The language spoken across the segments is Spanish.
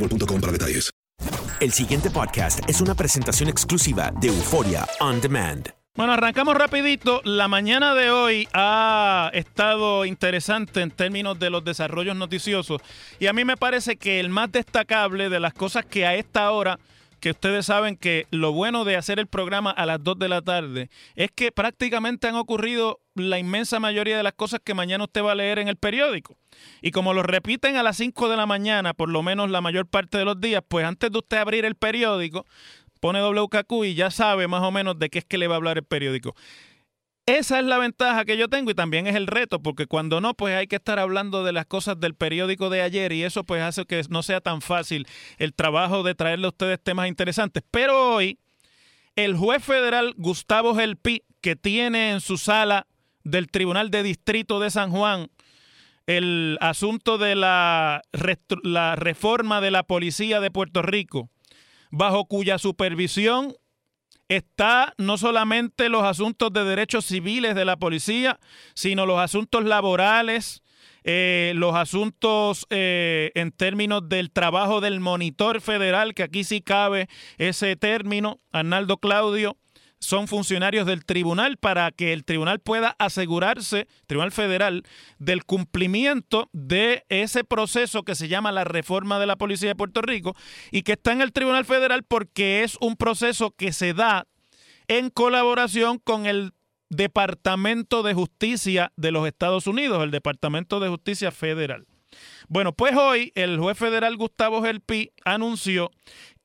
boostmobile.com para detalles. El siguiente podcast es una presentación exclusiva de Euforia On Demand. Bueno, arrancamos rapidito. La mañana de hoy ha estado interesante en términos de los desarrollos noticiosos y a mí me parece que el más destacable de las cosas que a esta hora, que ustedes saben que lo bueno de hacer el programa a las 2 de la tarde es que prácticamente han ocurrido la inmensa mayoría de las cosas que mañana usted va a leer en el periódico. Y como lo repiten a las 5 de la mañana, por lo menos la mayor parte de los días, pues antes de usted abrir el periódico, pone WKQ y ya sabe más o menos de qué es que le va a hablar el periódico. Esa es la ventaja que yo tengo y también es el reto, porque cuando no, pues hay que estar hablando de las cosas del periódico de ayer y eso pues hace que no sea tan fácil el trabajo de traerle a ustedes temas interesantes. Pero hoy, el juez federal Gustavo Gelpi, que tiene en su sala del Tribunal de Distrito de San Juan el asunto de la, la reforma de la policía de Puerto Rico, bajo cuya supervisión está no solamente los asuntos de derechos civiles de la policía, sino los asuntos laborales, eh, los asuntos eh, en términos del trabajo del monitor federal, que aquí sí cabe ese término, Arnaldo Claudio, son funcionarios del tribunal para que el tribunal pueda asegurarse, Tribunal Federal, del cumplimiento de ese proceso que se llama la reforma de la Policía de Puerto Rico y que está en el Tribunal Federal porque es un proceso que se da en colaboración con el Departamento de Justicia de los Estados Unidos, el Departamento de Justicia Federal. Bueno, pues hoy el juez federal Gustavo Gelpi anunció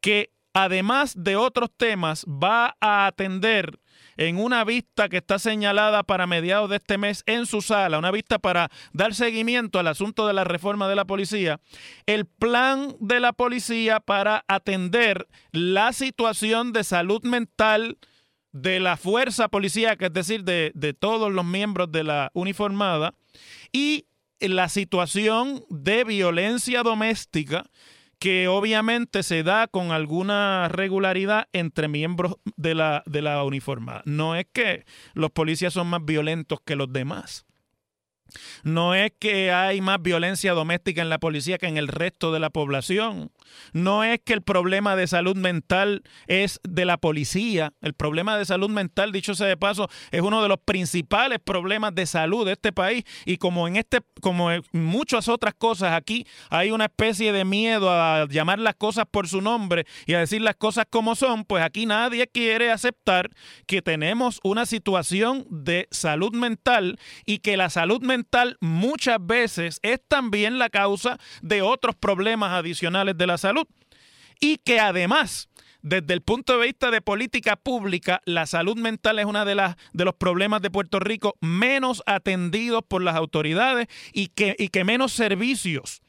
que además de otros temas va a atender en una vista que está señalada para mediados de este mes en su sala, una vista para dar seguimiento al asunto de la reforma de la policía, el plan de la policía para atender la situación de salud mental de la fuerza policíaca, es decir, de, de todos los miembros de la uniformada, y la situación de violencia doméstica que obviamente se da con alguna regularidad entre miembros de la, de la uniformada. No es que los policías son más violentos que los demás. No es que hay más violencia doméstica en la policía que en el resto de la población. No es que el problema de salud mental es de la policía. El problema de salud mental, dicho sea de paso, es uno de los principales problemas de salud de este país. Y como en este, como en muchas otras cosas aquí, hay una especie de miedo a llamar las cosas por su nombre y a decir las cosas como son, pues aquí nadie quiere aceptar que tenemos una situación de salud mental y que la salud mental muchas veces es también la causa de otros problemas adicionales de la salud. Y que además, desde el punto de vista de política pública, la salud mental es uno de, las, de los problemas de Puerto Rico menos atendidos por las autoridades y que, y que menos servicios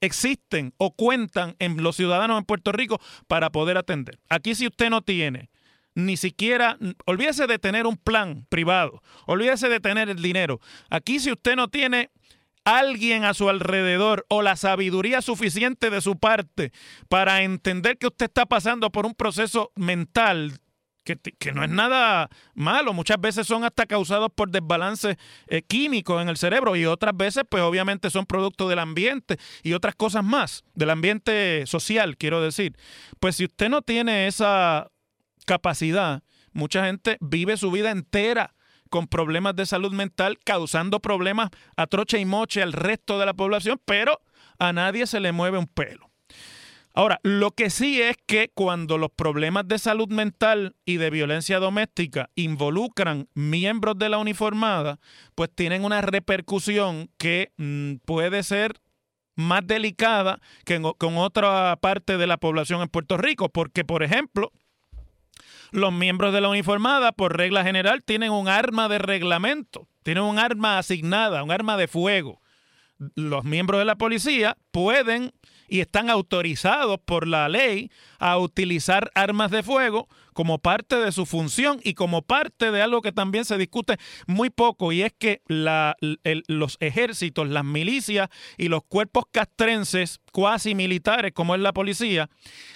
existen o cuentan en los ciudadanos en Puerto Rico para poder atender. Aquí si usted no tiene ni siquiera, olvídese de tener un plan privado, olvídese de tener el dinero. Aquí si usted no tiene alguien a su alrededor o la sabiduría suficiente de su parte para entender que usted está pasando por un proceso mental que, no es nada malo, muchas veces son hasta causados por desbalances eh, químicos en el cerebro y otras veces pues obviamente son producto del ambiente y otras cosas más, del ambiente social quiero decir. Pues si usted no tiene esa capacidad, mucha gente vive su vida entera con problemas de salud mental, causando problemas a troche y moche al resto de la población, pero a nadie se le mueve un pelo. Ahora, lo que sí es que cuando los problemas de salud mental y de violencia doméstica involucran miembros de la uniformada, pues tienen una repercusión que mm, puede ser más delicada que con otra parte de la población en Puerto Rico, porque, por ejemplo, los miembros de la uniformada, por regla general, tienen un arma de reglamento, tienen un arma asignada, un arma de fuego. Los miembros de la policía pueden y están autorizados por la ley a utilizar armas de fuego como parte de su función y como parte de algo que también se discute muy poco y es que los ejércitos, las milicias y los cuerpos castrenses cuasi militares como es la policía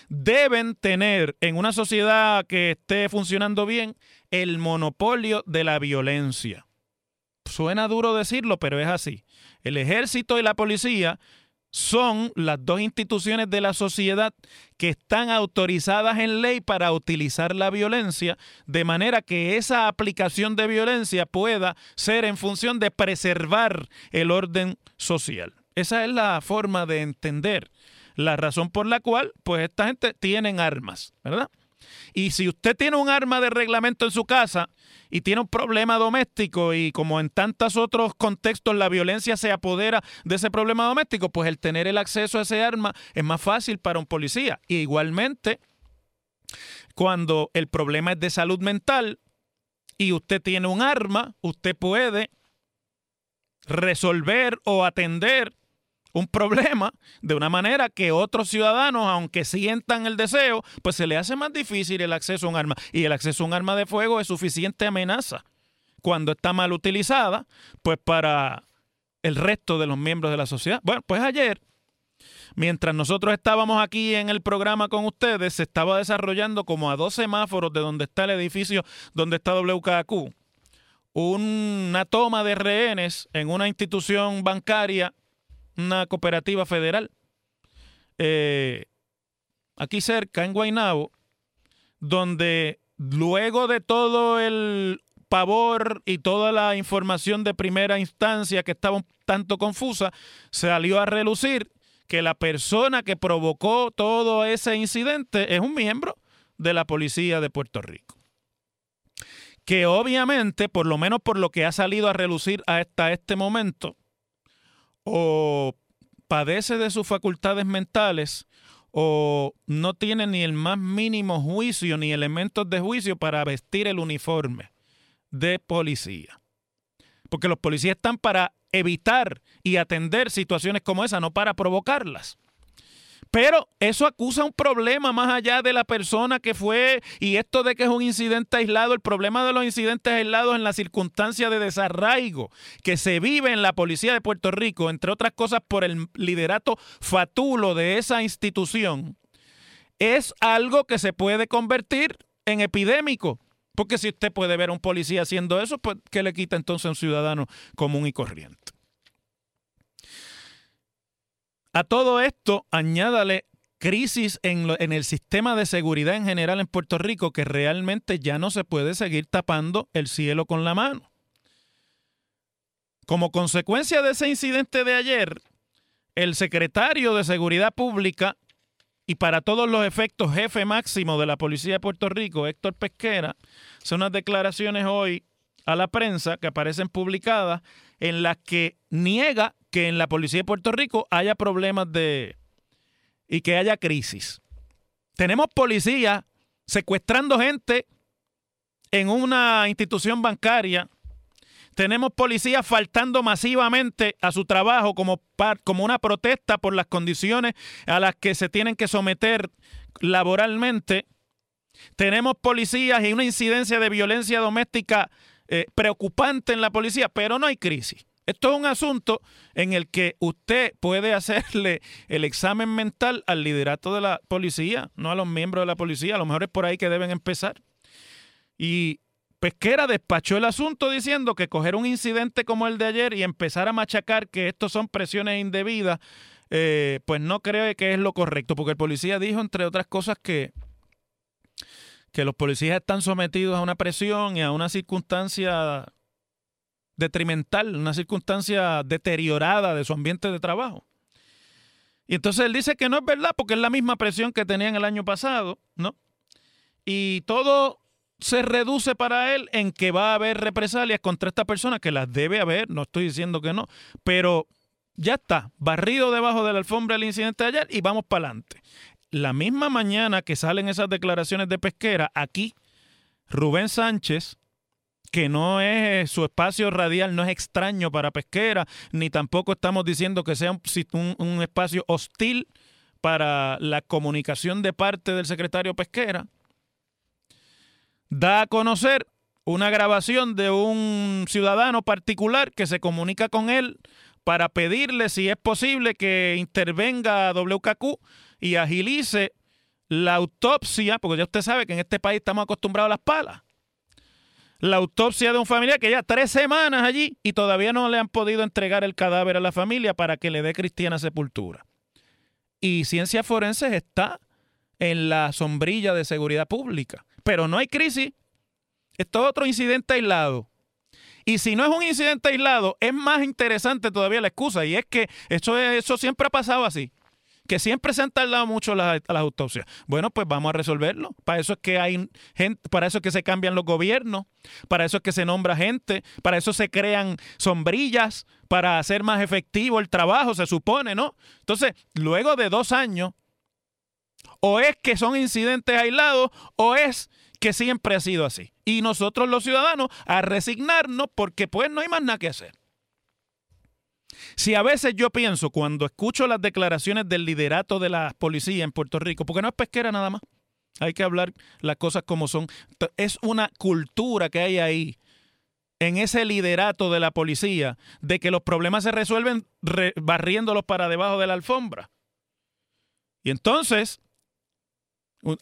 deben tener en una sociedad que esté funcionando bien el monopolio de la violencia. Suena duro decirlo, pero es así. El ejército y la policía son las dos instituciones de la sociedad que están autorizadas en ley para utilizar la violencia, de manera que esa aplicación de violencia pueda ser en función de preservar el orden social. Esa es la forma de entender la razón por la cual, pues, esta gente tiene armas, ¿verdad? Y si usted tiene un arma de reglamento en su casa y tiene un problema doméstico y como en tantos otros contextos la violencia se apodera de ese problema doméstico, pues el tener el acceso a ese arma es más fácil para un policía. Y igualmente, cuando el problema es de salud mental y usted tiene un arma, usted puede resolver o atender un problema de una manera que otros ciudadanos, aunque sientan el deseo, pues se le hace más difícil el acceso a un arma. Y el acceso a un arma de fuego es suficiente amenaza cuando está mal utilizada, pues para el resto de los miembros de la sociedad. Bueno, pues ayer, mientras nosotros estábamos aquí en el programa con ustedes, se estaba desarrollando como a dos semáforos de donde está el edificio donde está WKQ, una toma de rehenes en una institución bancaria una cooperativa federal, eh, aquí cerca, en Guaynabo, donde luego de todo el pavor y toda la información de primera instancia que estaba un tanto confusa, salió a relucir que la persona que provocó todo ese incidente es un miembro de la policía de Puerto Rico. Que obviamente, por lo menos por lo que ha salido a relucir hasta este momento, o padece de sus facultades mentales o no tiene ni el más mínimo juicio ni elementos de juicio para vestir el uniforme de policía. Porque los policías están para evitar y atender situaciones como esa, no para provocarlas. Pero eso acusa un problema más allá de la persona que fue y esto de que es un incidente aislado, el problema de los incidentes aislados en la circunstancia de desarraigo que se vive en la policía de Puerto Rico, entre otras cosas por el liderato fatulo de esa institución, es algo que se puede convertir en epidémico. Porque si usted puede ver a un policía haciendo eso, pues ¿qué le quita entonces a un ciudadano común y corriente? A todo esto, añádale crisis en, el sistema de seguridad en general en Puerto Rico que realmente ya no se puede seguir tapando el cielo con la mano. Como consecuencia de ese incidente de ayer, el secretario de Seguridad Pública y para todos los efectos jefe máximo de la Policía de Puerto Rico, Héctor Pesquera, hace unas declaraciones hoy a la prensa que aparecen publicadas en las que niega que en la policía de Puerto Rico haya problemas de y que haya crisis. Tenemos policías secuestrando gente en una institución bancaria. Tenemos policías faltando masivamente a su trabajo como, como una protesta por las condiciones a las que se tienen que someter laboralmente. Tenemos policías y una incidencia de violencia doméstica eh, preocupante en la policía, pero no hay crisis. Esto es un asunto en el que usted puede hacerle el examen mental al liderato de la policía, no a los miembros de la policía. A lo mejor es por ahí que deben empezar. Y Pesquera despachó el asunto diciendo que coger un incidente como el de ayer y empezar a machacar que estos son presiones indebidas, eh, pues no creo que es lo correcto, porque el policía dijo, entre otras cosas, que, que los policías están sometidos a una presión y a una circunstancia detrimental, una circunstancia deteriorada de su ambiente de trabajo. Y entonces él dice que no es verdad porque es la misma presión que tenían el año pasado, ¿no? Y todo se reduce para él en que va a haber represalias contra esta persona, que las debe haber, no estoy diciendo que no, pero ya está, barrido debajo de la alfombra el incidente de ayer y vamos para adelante. La misma mañana que salen esas declaraciones de pesquera, aquí Rubén Sánchez, que no es su espacio radial, no es extraño para pesquera, ni tampoco estamos diciendo que sea un, un espacio hostil para la comunicación de parte del secretario pesquera da a conocer una grabación de un ciudadano particular que se comunica con él para pedirle si es posible que intervenga WKQ y agilice la autopsia, porque ya usted sabe que en este país estamos acostumbrados a las palas. La autopsia de un familiar que ya tres semanas allí y todavía no le han podido entregar el cadáver a la familia para que le dé cristiana sepultura. Y Ciencias Forenses está en la sombrilla de seguridad pública pero no hay crisis. Esto es otro incidente aislado. Y si no es un incidente aislado, es más interesante todavía la excusa. Y es que eso, eso siempre ha pasado así. Que siempre se han tardado mucho las, autopsias. Bueno, pues vamos a resolverlo. Para eso es que hay gente, para eso es que se cambian los gobiernos, para eso es que se nombra gente, para eso se crean sombrillas, para hacer más efectivo el trabajo, se supone, ¿no? Entonces, luego de dos años, o es que son incidentes aislados o es que siempre ha sido así. Y nosotros los ciudadanos a resignarnos porque pues no hay más nada que hacer. Si a veces yo pienso cuando escucho las declaraciones del liderato de la policía en Puerto Rico, porque no es pesquera nada más, hay que hablar las cosas como son, es una cultura que hay ahí en ese liderato de la policía de que los problemas se resuelven barriéndolos para debajo de la alfombra. Y entonces,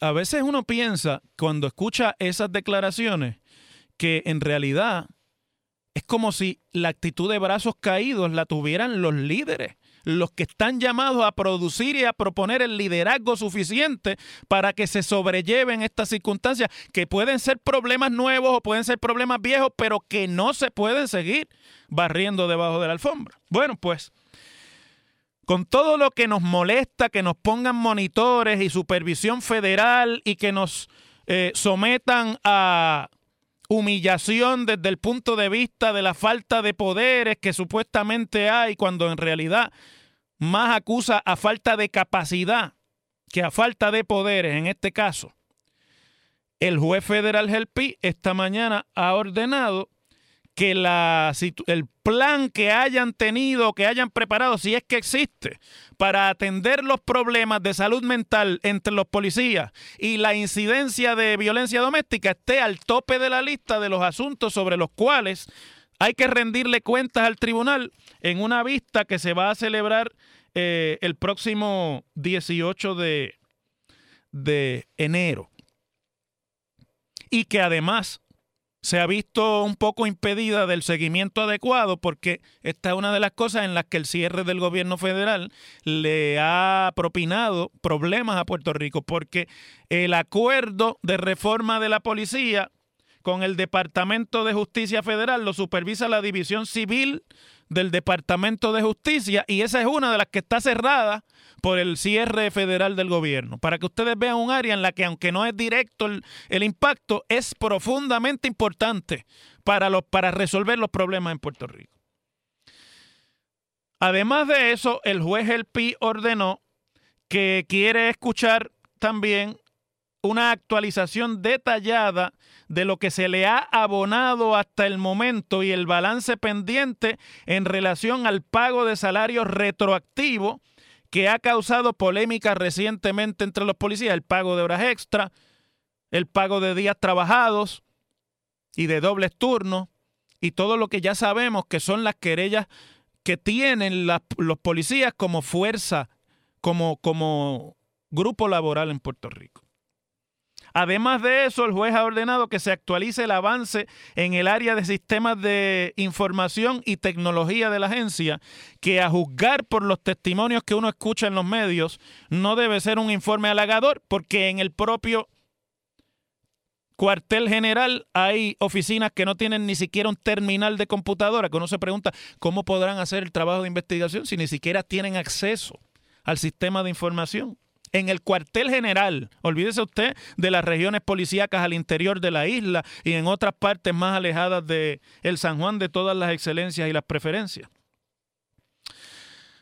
a veces uno piensa, cuando escucha esas declaraciones, que en realidad es como si la actitud de brazos caídos la tuvieran los líderes, los que están llamados a producir y a proponer el liderazgo suficiente para que se sobrelleven estas circunstancias, que pueden ser problemas nuevos o pueden ser problemas viejos, pero que no se pueden seguir barriendo debajo de la alfombra. Bueno, pues con todo lo que nos molesta, que nos pongan monitores y supervisión federal y que nos eh, sometan a humillación desde el punto de vista de la falta de poderes que supuestamente hay, cuando en realidad más acusa a falta de capacidad que a falta de poderes en este caso. El juez federal Gelpi esta mañana ha ordenado que el plan que hayan tenido, que hayan preparado, si es que existe, para atender los problemas de salud mental entre los policías y la incidencia de violencia doméstica esté al tope de la lista de los asuntos sobre los cuales hay que rendirle cuentas al tribunal en una vista que se va a celebrar eh, el próximo 18 de, de enero. Y que además se ha visto un poco impedida del seguimiento adecuado porque esta es una de las cosas en las que el cierre del gobierno federal le ha propinado problemas a Puerto Rico porque el acuerdo de reforma de la policía con el Departamento de Justicia Federal lo supervisa la División Civil del Departamento de Justicia y esa es una de las que está cerrada por el cierre federal del gobierno, para que ustedes vean un área en la que aunque no es directo el, el impacto, es profundamente importante para, los, para resolver los problemas en Puerto Rico. Además de eso, el juez El Pi ordenó que quiere escuchar también una actualización detallada de lo que se le ha abonado hasta el momento y el balance pendiente en relación al pago de salarios retroactivo que ha causado polémica recientemente entre los policías, el pago de horas extra, el pago de días trabajados y de dobles turnos y todo lo que ya sabemos que son las querellas que tienen los policías como fuerza, como, como grupo laboral en Puerto Rico. Además de eso, el juez ha ordenado que se actualice el avance en el área de sistemas de información y tecnología de la agencia, que a juzgar por los testimonios que uno escucha en los medios, no debe ser un informe halagador, porque en el propio cuartel general hay oficinas que no tienen ni siquiera un terminal de computadora, que uno se pregunta cómo podrán hacer el trabajo de investigación si ni siquiera tienen acceso al sistema de información en el cuartel general. Olvídese usted de las regiones policíacas al interior de la isla y en otras partes más alejadas de el San Juan de todas las excelencias y las preferencias.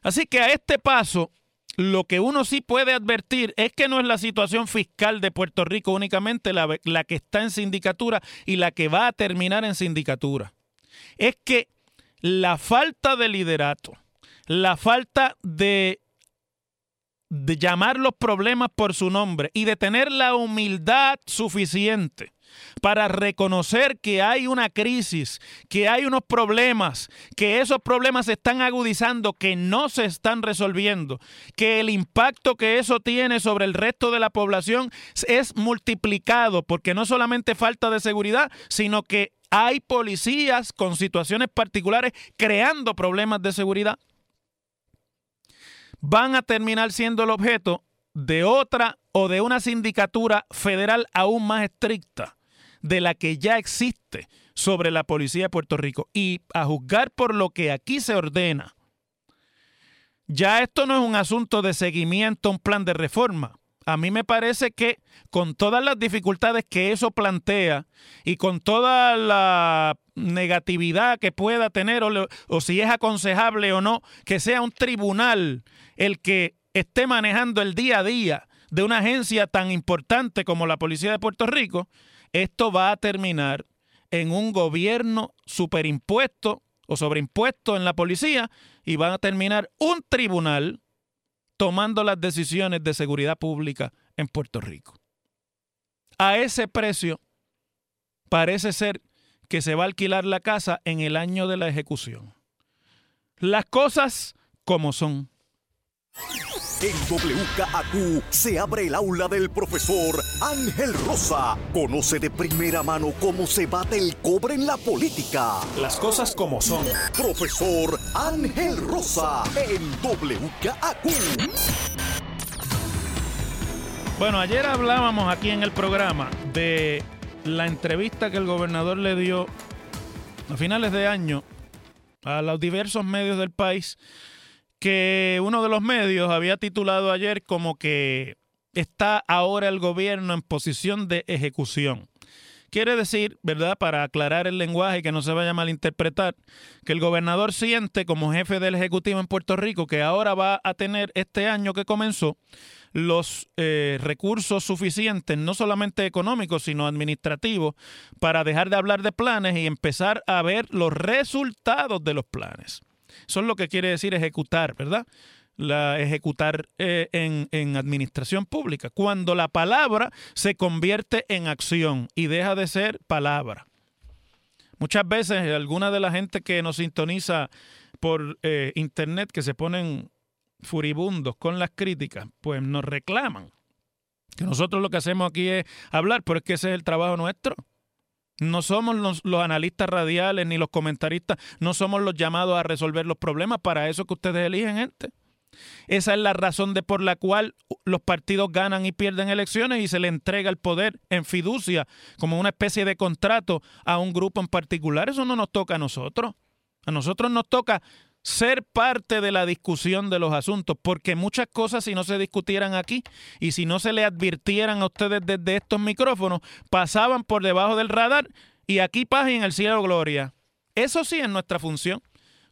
Así que a este paso, lo que uno sí puede advertir es que no es la situación fiscal de Puerto Rico únicamente la, la que está en sindicatura y la que va a terminar en sindicatura. Es que la falta de liderato, la falta de de llamar los problemas por su nombre y de tener la humildad suficiente para reconocer que hay una crisis, que hay unos problemas, que esos problemas se están agudizando, que no se están resolviendo, que el impacto que eso tiene sobre el resto de la población es multiplicado, porque no solamente falta de seguridad, sino que hay policías con situaciones particulares creando problemas de seguridad van a terminar siendo el objeto de otra o de una sindicatura federal aún más estricta de la que ya existe sobre la policía de Puerto Rico. Y a juzgar por lo que aquí se ordena, ya esto no es un asunto de seguimiento, un plan de reforma. A mí me parece que con todas las dificultades que eso plantea y con toda la negatividad que pueda tener o, si es aconsejable o no, que sea un tribunal el que esté manejando el día a día de una agencia tan importante como la Policía de Puerto Rico, esto va a terminar en un gobierno superimpuesto o sobreimpuesto en la policía y va a terminar un tribunal tomando las decisiones de seguridad pública en Puerto Rico. A ese precio parece ser que se va a alquilar la casa en el año de la ejecución. Las cosas como son. En WKAQ se abre el aula del profesor Ángel Rosa. Conoce de primera mano cómo se bate el cobre en la política. Las cosas como son. Profesor Ángel Rosa en WKAQ. Bueno, ayer hablábamos aquí en el programa de la entrevista que el gobernador le dio a finales de año a los diversos medios del país que uno de los medios había titulado ayer como que está ahora el gobierno en posición de ejecución. Quiere decir, ¿verdad? Para aclarar el lenguaje y que no se vaya a malinterpretar, que el gobernador siente como jefe del Ejecutivo en Puerto Rico que ahora va a tener este año que comenzó los eh, recursos suficientes, no solamente económicos, sino administrativos, para dejar de hablar de planes y empezar a ver los resultados de los planes. Es lo que quiere decir ejecutar, ¿verdad? La ejecutar eh, en, en administración pública. Cuando la palabra se convierte en acción y deja de ser palabra. Muchas veces alguna de la gente que nos sintoniza por eh, internet que se ponen furibundos con las críticas, pues nos reclaman. Que nosotros lo que hacemos aquí es hablar, pero es que ese es el trabajo nuestro. No somos los, analistas radiales ni los comentaristas, no somos los llamados a resolver los problemas, para eso que ustedes eligen gente. Esa es la razón de por la cual los partidos ganan y pierden elecciones y se le entrega el poder en fiducia como una especie de contrato a un grupo en particular. Eso no nos toca a nosotros. A nosotros nos toca ser parte de la discusión de los asuntos, porque muchas cosas si no se discutieran aquí y si no se le advirtieran a ustedes desde estos micrófonos, pasaban por debajo del radar y aquí paz en el cielo gloria. Eso sí es nuestra función.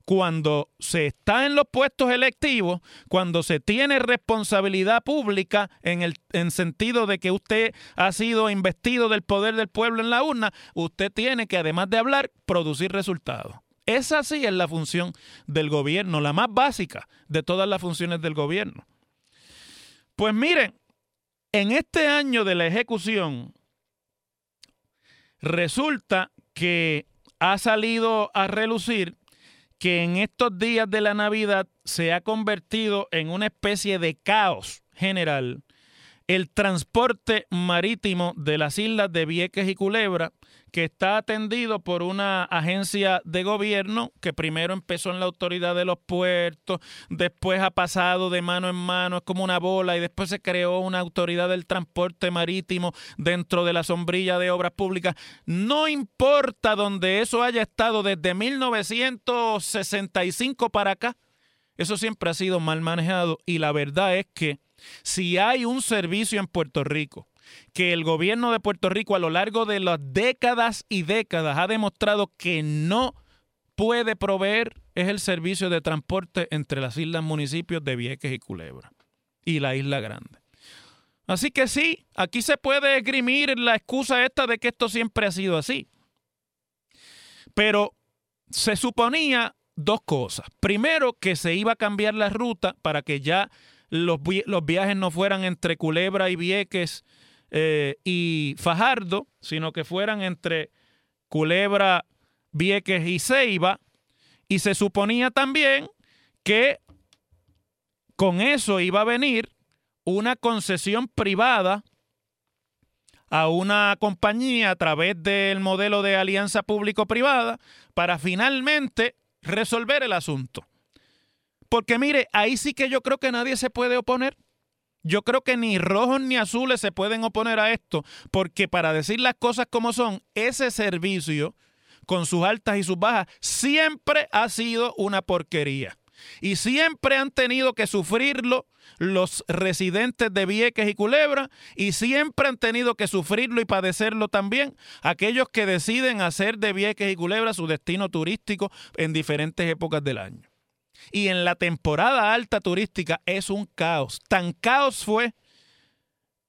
Cuando se está en los puestos electivos, cuando se tiene responsabilidad pública en el en sentido de que usted ha sido investido del poder del pueblo en la urna, usted tiene que además de hablar, producir resultados. Esa sí es la función del gobierno, la más básica de todas las funciones del gobierno. Pues miren, en este año de la ejecución, resulta que ha salido a relucir que en estos días de la Navidad se ha convertido en una especie de caos general el transporte marítimo de las islas de Vieques y Culebra que está atendido por una agencia de gobierno que primero empezó en la autoridad de los puertos, después ha pasado de mano en mano, es como una bola, y después se creó una autoridad del transporte marítimo dentro de la sombrilla de obras públicas. No importa donde eso haya estado desde 1965 para acá, eso siempre ha sido mal manejado y la verdad es que si hay un servicio en Puerto Rico que el gobierno de Puerto Rico a lo largo de las décadas y décadas ha demostrado que no puede proveer es el servicio de transporte entre las islas municipios de Vieques y Culebra y la isla grande. Así que sí, aquí se puede esgrimir la excusa esta de que esto siempre ha sido así. Pero se suponía dos cosas. Primero, que se iba a cambiar la ruta para que ya los, los viajes no fueran entre Culebra y Vieques eh, y Fajardo, sino que fueran entre Culebra, Vieques y Ceiba. Y se suponía también que con eso iba a venir una concesión privada a una compañía a través del modelo de alianza público-privada para finalmente resolver el asunto. Porque mire, ahí sí que yo creo que nadie se puede oponer. Yo creo que ni rojos ni azules se pueden oponer a esto, porque para decir las cosas como son, ese servicio, con sus altas y sus bajas, siempre ha sido una porquería. Y siempre han tenido que sufrirlo los residentes de Vieques y Culebra, y siempre han tenido que sufrirlo y padecerlo también aquellos que deciden hacer de Vieques y Culebra su destino turístico en diferentes épocas del año. Y en la temporada alta turística es un caos. Tan caos fue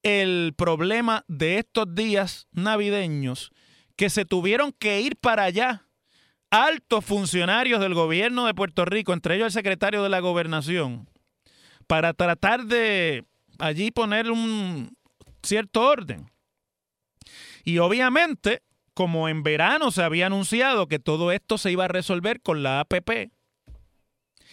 el problema de estos días navideños que se tuvieron que ir para allá altos funcionarios del gobierno de Puerto Rico, entre ellos el secretario de la gobernación, para tratar de allí poner un cierto orden. Y obviamente, como en verano se había anunciado que todo esto se iba a resolver con la APP,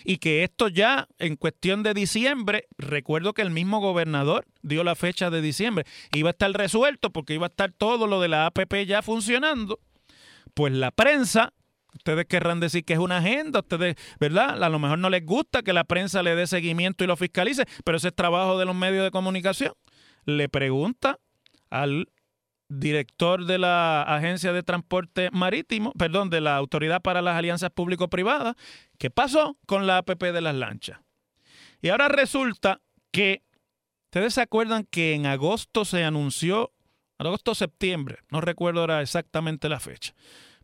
y que esto ya en cuestión de diciembre, recuerdo que el mismo gobernador dio la fecha de diciembre, iba a estar resuelto porque iba a estar todo lo de la APP ya funcionando, pues la prensa, ustedes querrán decir que es una agenda, ustedes, ¿verdad? A lo mejor no les gusta que la prensa le dé seguimiento y lo fiscalice, pero ese es trabajo de los medios de comunicación. Le pregunta al director de la Agencia de Transporte Marítimo, perdón, de la Autoridad para las Alianzas Público-Privadas, ¿qué pasó con la APP de las lanchas? Y ahora resulta que, ustedes se acuerdan que en agosto se anunció, agosto-septiembre, no recuerdo ahora exactamente la fecha,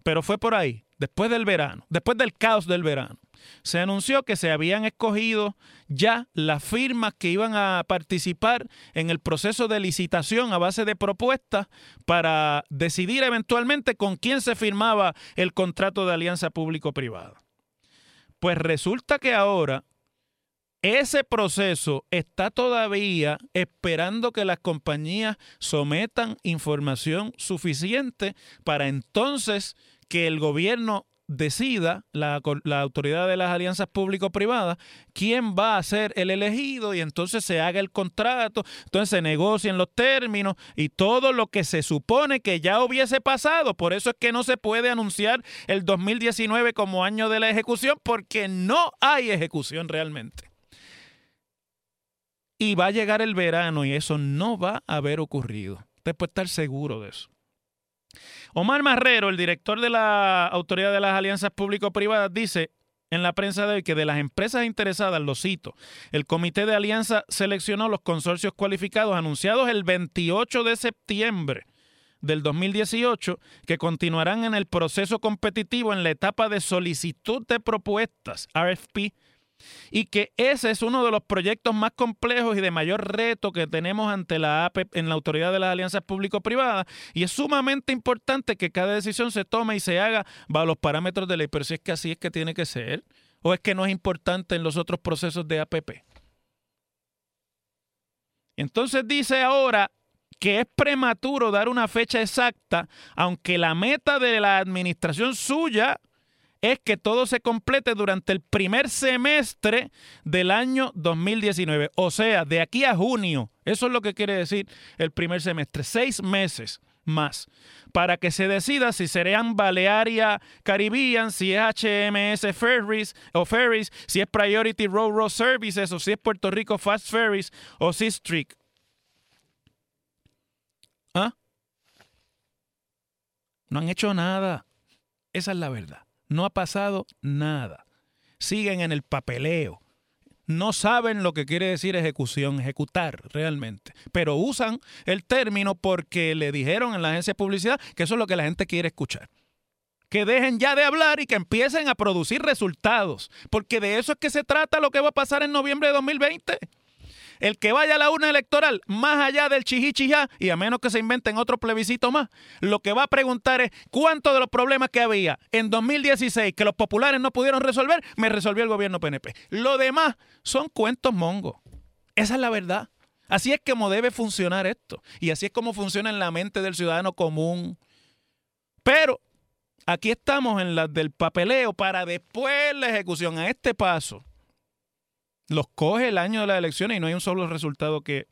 pero fue por ahí, después del verano, después del caos del verano se anunció que se habían escogido ya las firmas que iban a participar en el proceso de licitación a base de propuestas para decidir eventualmente con quién se firmaba el contrato de alianza público-privada. Pues resulta que ahora ese proceso está todavía esperando que las compañías sometan información suficiente para entonces que el gobierno decida la, autoridad de las alianzas público-privadas quién va a ser el elegido y entonces se haga el contrato, entonces se negocien los términos y todo lo que se supone que ya hubiese pasado. Por eso es que no se puede anunciar el 2019 como año de la ejecución porque no hay ejecución realmente. Y va a llegar el verano y eso no va a haber ocurrido. Usted puede estar seguro de eso. Omar Marrero, el director de la Autoridad de las Alianzas Público-Privadas, dice en la prensa de hoy que de las empresas interesadas, lo cito, el Comité de Alianza seleccionó los consorcios cualificados anunciados el 28 de septiembre del 2018 que continuarán en el proceso competitivo en la etapa de solicitud de propuestas, RFP, y que ese es uno de los proyectos más complejos y de mayor reto que tenemos ante la APE en la Autoridad de las Alianzas Público-Privadas y es sumamente importante que cada decisión se tome y se haga bajo los parámetros de ley, pero si es que así es que tiene que ser o es que no es importante en los otros procesos de APP. Entonces dice ahora que es prematuro dar una fecha exacta, aunque la meta de la administración suya es que todo se complete durante el primer semestre del año 2019. O sea, de aquí a junio. Eso es lo que quiere decir el primer semestre. Seis meses más para que se decida si serían Balearia Caribbean, si es HMS Ferries o Ferries, si es Priority Road Services o si es Puerto Rico Fast Ferries o Seastrick. ¿Ah? No han hecho nada. Esa es la verdad. No ha pasado nada. Siguen en el papeleo. No saben lo que quiere decir ejecución, ejecutar realmente. Pero usan el término porque le dijeron en la agencia de publicidad que eso es lo que la gente quiere escuchar. Que dejen ya de hablar y que empiecen a producir resultados. Porque de eso es que se trata lo que va a pasar en noviembre de 2020. El que vaya a la urna electoral, más allá del chihichijá, y a menos que se inventen otro plebiscito más, lo que va a preguntar es cuántos de los problemas que había en 2016 que los populares no pudieron resolver, me resolvió el gobierno PNP. Lo demás son cuentos mongos. Esa es la verdad. Así es como debe funcionar esto. Y así es como funciona en la mente del ciudadano común. Pero aquí estamos en la del papeleo para después la ejecución. A este paso los coge el año de las elecciones y no hay un solo resultado que,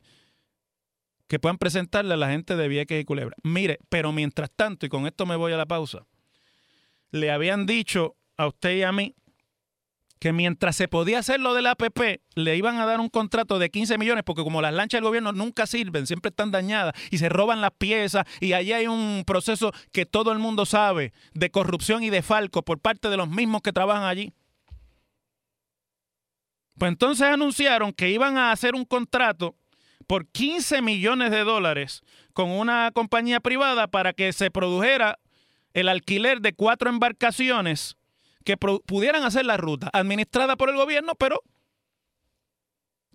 que puedan presentarle a la gente de Vieques y Culebra. Mire, pero mientras tanto, y con esto me voy a la pausa, le habían dicho a usted y a mí que mientras se podía hacer lo del APP, le iban a dar un contrato de 15 millones, porque como las lanchas del gobierno nunca sirven, siempre están dañadas y se roban las piezas, y allí hay un proceso que todo el mundo sabe de corrupción y de falco por parte de los mismos que trabajan allí. Pues entonces anunciaron que iban a hacer un contrato por 15 millones de dólares con una compañía privada para que se produjera el alquiler de cuatro embarcaciones que pudieran hacer la ruta, administrada por el gobierno, pero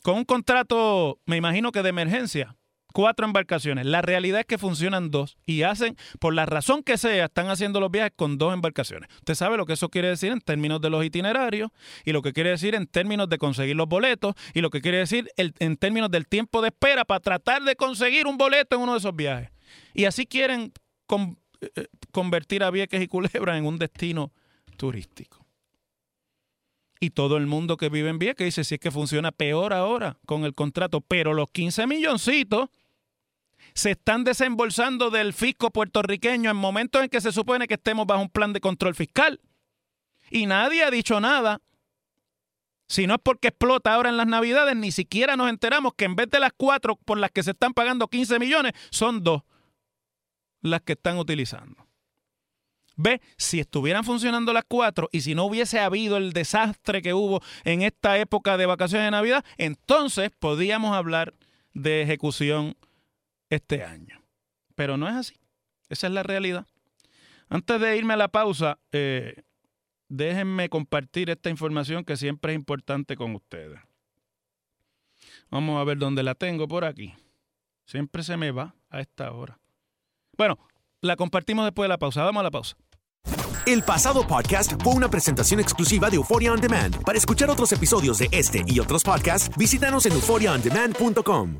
con un contrato, me imagino que de emergencia cuatro embarcaciones. La realidad es que funcionan dos y hacen, por la razón que sea, están haciendo los viajes con dos embarcaciones. Usted sabe lo que eso quiere decir en términos de los itinerarios y lo que quiere decir en términos de conseguir los boletos y lo que quiere decir en términos del tiempo de espera para tratar de conseguir un boleto en uno de esos viajes. Y así quieren eh, convertir a Vieques y Culebra en un destino turístico. Y todo el mundo que vive en Vieques dice si es que funciona peor ahora con el contrato, pero los 15 milloncitos se están desembolsando del fisco puertorriqueño en momentos en que se supone que estemos bajo un plan de control fiscal. Y nadie ha dicho nada. Si no es porque explota ahora en las navidades, ni siquiera nos enteramos que en vez de las cuatro por las que se están pagando 15 millones, son dos las que están utilizando. Ve, si estuvieran funcionando las cuatro y si no hubiese habido el desastre que hubo en esta época de vacaciones de Navidad, entonces podríamos hablar de ejecución este año. Pero no es así. Esa es la realidad. Antes de irme a la pausa, eh, déjenme compartir esta información que siempre es importante con ustedes. Vamos a ver dónde la tengo por aquí. Siempre se me va a esta hora. Bueno, la compartimos después de la pausa. Vamos a la pausa. El pasado podcast fue una presentación exclusiva de Euphoria On Demand. Para escuchar otros episodios de este y otros podcasts, visítanos en euphoriaondemand.com.